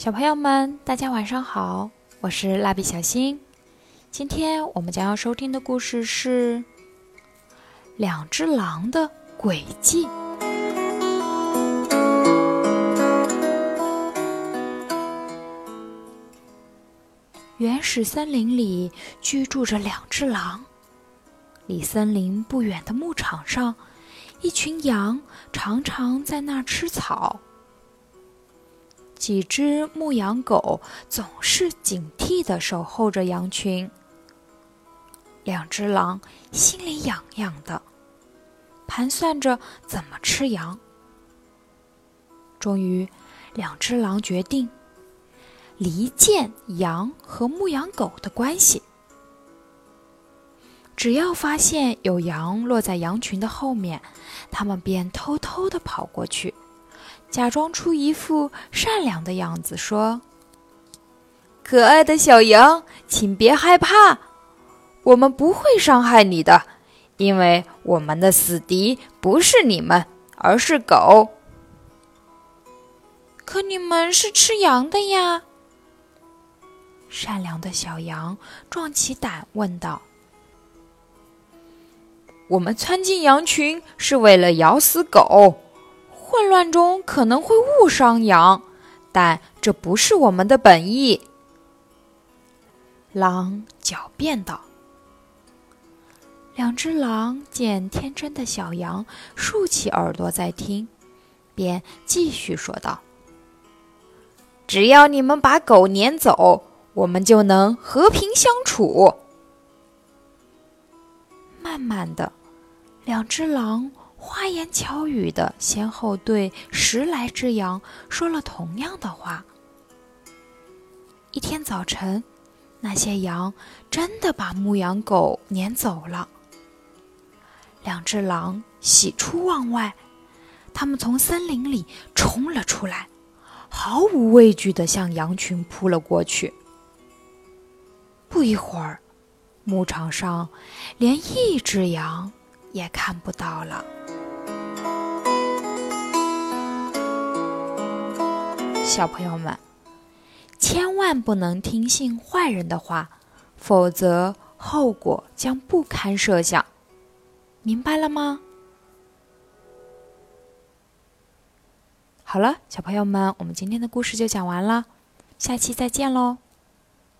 小朋友们，大家晚上好，我是蜡笔小新。今天我们将要收听的故事是《两只狼的诡计》。原始森林里居住着两只狼，离森林不远的牧场上，一群羊常常在那儿吃草。几只牧羊狗总是警惕地守候着羊群。两只狼心里痒痒的，盘算着怎么吃羊。终于，两只狼决定离间羊和牧羊狗的关系。只要发现有羊落在羊群的后面，他们便偷偷地跑过去。假装出一副善良的样子，说：“可爱的小羊，请别害怕，我们不会伤害你的，因为我们的死敌不是你们，而是狗。”可你们是吃羊的呀！善良的小羊壮起胆问道：“我们窜进羊群是为了咬死狗。”混乱中可能会误伤羊，但这不是我们的本意。狼狡辩道。两只狼见天真的小羊竖起耳朵在听，便继续说道：“只要你们把狗撵走，我们就能和平相处。”慢慢的，两只狼。花言巧语的，先后对十来只羊说了同样的话。一天早晨，那些羊真的把牧羊狗撵走了。两只狼喜出望外，他们从森林里冲了出来，毫无畏惧的向羊群扑了过去。不一会儿，牧场上连一只羊也看不到了。小朋友们，千万不能听信坏人的话，否则后果将不堪设想。明白了吗？好了，小朋友们，我们今天的故事就讲完了，下期再见喽。